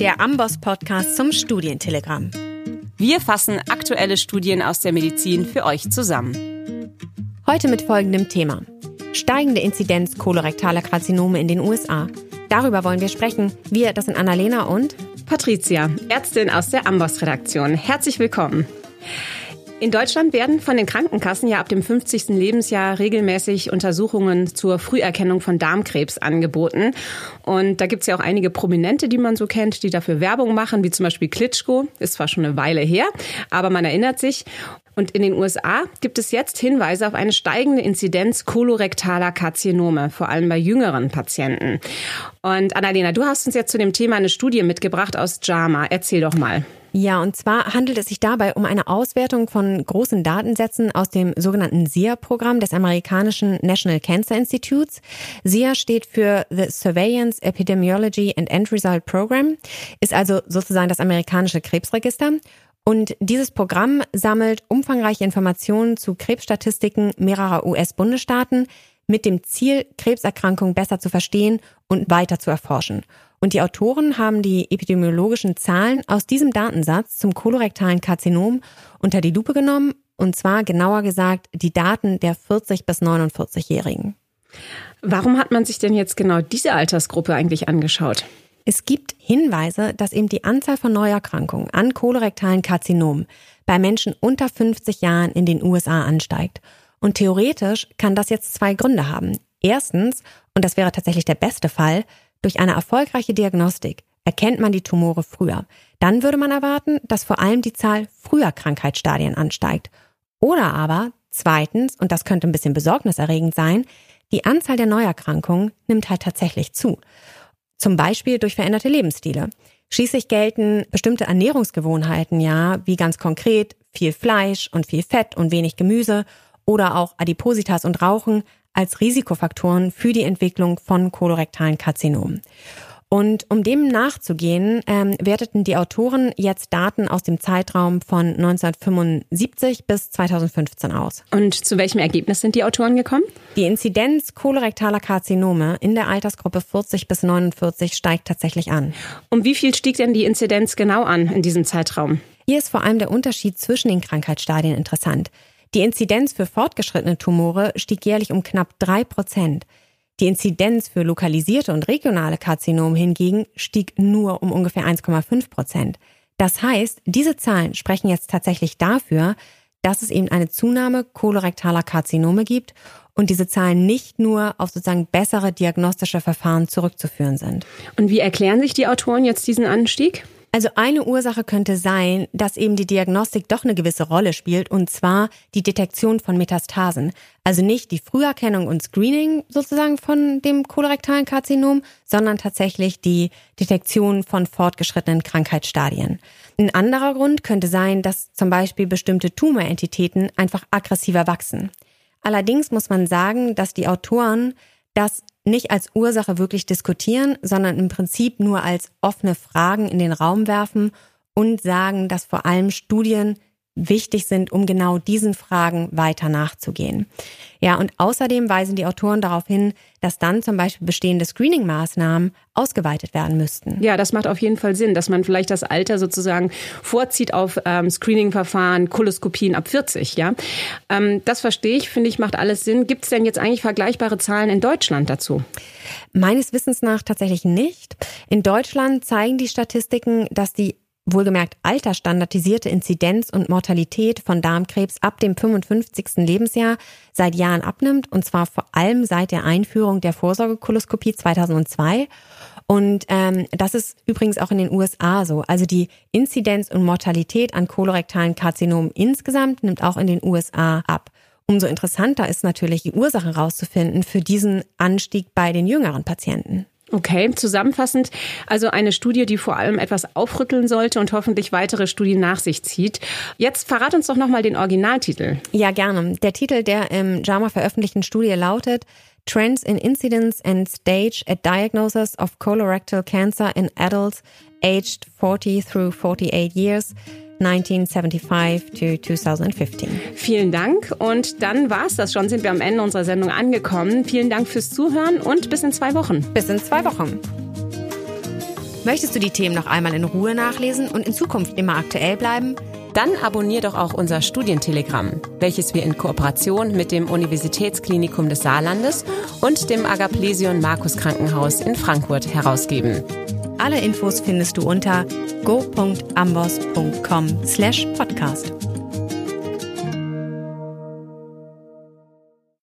der Amboss-Podcast zum Studientelegramm. Wir fassen aktuelle Studien aus der Medizin für euch zusammen. Heute mit folgendem Thema. Steigende Inzidenz kolorektaler Karzinome in den USA. Darüber wollen wir sprechen. Wir, das sind Annalena und Patricia, Ärztin aus der Amboss-Redaktion. Herzlich willkommen. In Deutschland werden von den Krankenkassen ja ab dem 50. Lebensjahr regelmäßig Untersuchungen zur Früherkennung von Darmkrebs angeboten. Und da gibt es ja auch einige Prominente, die man so kennt, die dafür Werbung machen, wie zum Beispiel Klitschko. Ist zwar schon eine Weile her, aber man erinnert sich. Und in den USA gibt es jetzt Hinweise auf eine steigende Inzidenz kolorektaler Karzinome, vor allem bei jüngeren Patienten. Und Annalena, du hast uns jetzt zu dem Thema eine Studie mitgebracht aus JAMA. Erzähl doch mal. Ja, und zwar handelt es sich dabei um eine Auswertung von großen Datensätzen aus dem sogenannten SIA-Programm des amerikanischen National Cancer Institutes. SIA steht für The Surveillance Epidemiology and End Result Program, ist also sozusagen das amerikanische Krebsregister. Und dieses Programm sammelt umfangreiche Informationen zu Krebsstatistiken mehrerer US-Bundesstaaten mit dem Ziel, Krebserkrankungen besser zu verstehen und weiter zu erforschen. Und die Autoren haben die epidemiologischen Zahlen aus diesem Datensatz zum kolorektalen Karzinom unter die Lupe genommen, und zwar genauer gesagt die Daten der 40 bis 49-Jährigen. Warum hat man sich denn jetzt genau diese Altersgruppe eigentlich angeschaut? Es gibt Hinweise, dass eben die Anzahl von Neuerkrankungen an kolorektalen Karzinomen bei Menschen unter 50 Jahren in den USA ansteigt. Und theoretisch kann das jetzt zwei Gründe haben. Erstens, und das wäre tatsächlich der beste Fall, durch eine erfolgreiche Diagnostik erkennt man die Tumore früher. Dann würde man erwarten, dass vor allem die Zahl früher Krankheitsstadien ansteigt. Oder aber, zweitens, und das könnte ein bisschen besorgniserregend sein, die Anzahl der Neuerkrankungen nimmt halt tatsächlich zu. Zum Beispiel durch veränderte Lebensstile. Schließlich gelten bestimmte Ernährungsgewohnheiten ja, wie ganz konkret viel Fleisch und viel Fett und wenig Gemüse oder auch Adipositas und Rauchen als Risikofaktoren für die Entwicklung von kolorektalen Karzinomen. Und um dem nachzugehen, ähm, werteten die Autoren jetzt Daten aus dem Zeitraum von 1975 bis 2015 aus. Und zu welchem Ergebnis sind die Autoren gekommen? Die Inzidenz kolorektaler Karzinome in der Altersgruppe 40 bis 49 steigt tatsächlich an. Um wie viel stieg denn die Inzidenz genau an in diesem Zeitraum? Hier ist vor allem der Unterschied zwischen den Krankheitsstadien interessant. Die Inzidenz für fortgeschrittene Tumore stieg jährlich um knapp drei Prozent. Die Inzidenz für lokalisierte und regionale Karzinome hingegen stieg nur um ungefähr 1,5 Prozent. Das heißt, diese Zahlen sprechen jetzt tatsächlich dafür, dass es eben eine Zunahme kolorektaler Karzinome gibt und diese Zahlen nicht nur auf sozusagen bessere diagnostische Verfahren zurückzuführen sind. Und wie erklären sich die Autoren jetzt diesen Anstieg? Also eine Ursache könnte sein, dass eben die Diagnostik doch eine gewisse Rolle spielt, und zwar die Detektion von Metastasen. Also nicht die Früherkennung und Screening sozusagen von dem kolorektalen Karzinom, sondern tatsächlich die Detektion von fortgeschrittenen Krankheitsstadien. Ein anderer Grund könnte sein, dass zum Beispiel bestimmte Tumorentitäten einfach aggressiver wachsen. Allerdings muss man sagen, dass die Autoren das nicht als Ursache wirklich diskutieren, sondern im Prinzip nur als offene Fragen in den Raum werfen und sagen, dass vor allem Studien wichtig sind, um genau diesen Fragen weiter nachzugehen. Ja, und außerdem weisen die Autoren darauf hin, dass dann zum Beispiel bestehende Screening-Maßnahmen ausgeweitet werden müssten. Ja, das macht auf jeden Fall Sinn, dass man vielleicht das Alter sozusagen vorzieht auf ähm, Screening-Verfahren, Koloskopien ab 40. Ja, ähm, das verstehe ich, finde ich, macht alles Sinn. Gibt es denn jetzt eigentlich vergleichbare Zahlen in Deutschland dazu? Meines Wissens nach tatsächlich nicht. In Deutschland zeigen die Statistiken, dass die wohlgemerkt altersstandardisierte Inzidenz und Mortalität von Darmkrebs ab dem 55. Lebensjahr seit Jahren abnimmt, und zwar vor allem seit der Einführung der Vorsorgekoloskopie 2002. Und ähm, das ist übrigens auch in den USA so. Also die Inzidenz und Mortalität an kolorektalen Karzinomen insgesamt nimmt auch in den USA ab. Umso interessanter ist natürlich die Ursache herauszufinden für diesen Anstieg bei den jüngeren Patienten. Okay, zusammenfassend, also eine Studie, die vor allem etwas aufrütteln sollte und hoffentlich weitere Studien nach sich zieht. Jetzt verrat uns doch nochmal den Originaltitel. Ja, gerne. Der Titel der im JAMA veröffentlichten Studie lautet Trends in Incidence and Stage at Diagnosis of Colorectal Cancer in Adults aged 40 through 48 years. 1975 to 2015. Vielen Dank und dann war's das schon, sind wir am Ende unserer Sendung angekommen. Vielen Dank fürs Zuhören und bis in zwei Wochen. Bis in zwei Wochen. Möchtest du die Themen noch einmal in Ruhe nachlesen und in Zukunft immer aktuell bleiben? Dann abonnier doch auch unser Studientelegramm, welches wir in Kooperation mit dem Universitätsklinikum des Saarlandes und dem Agaplesion Markus Krankenhaus in Frankfurt herausgeben. Alle Infos findest du unter go.ambos.com/podcast.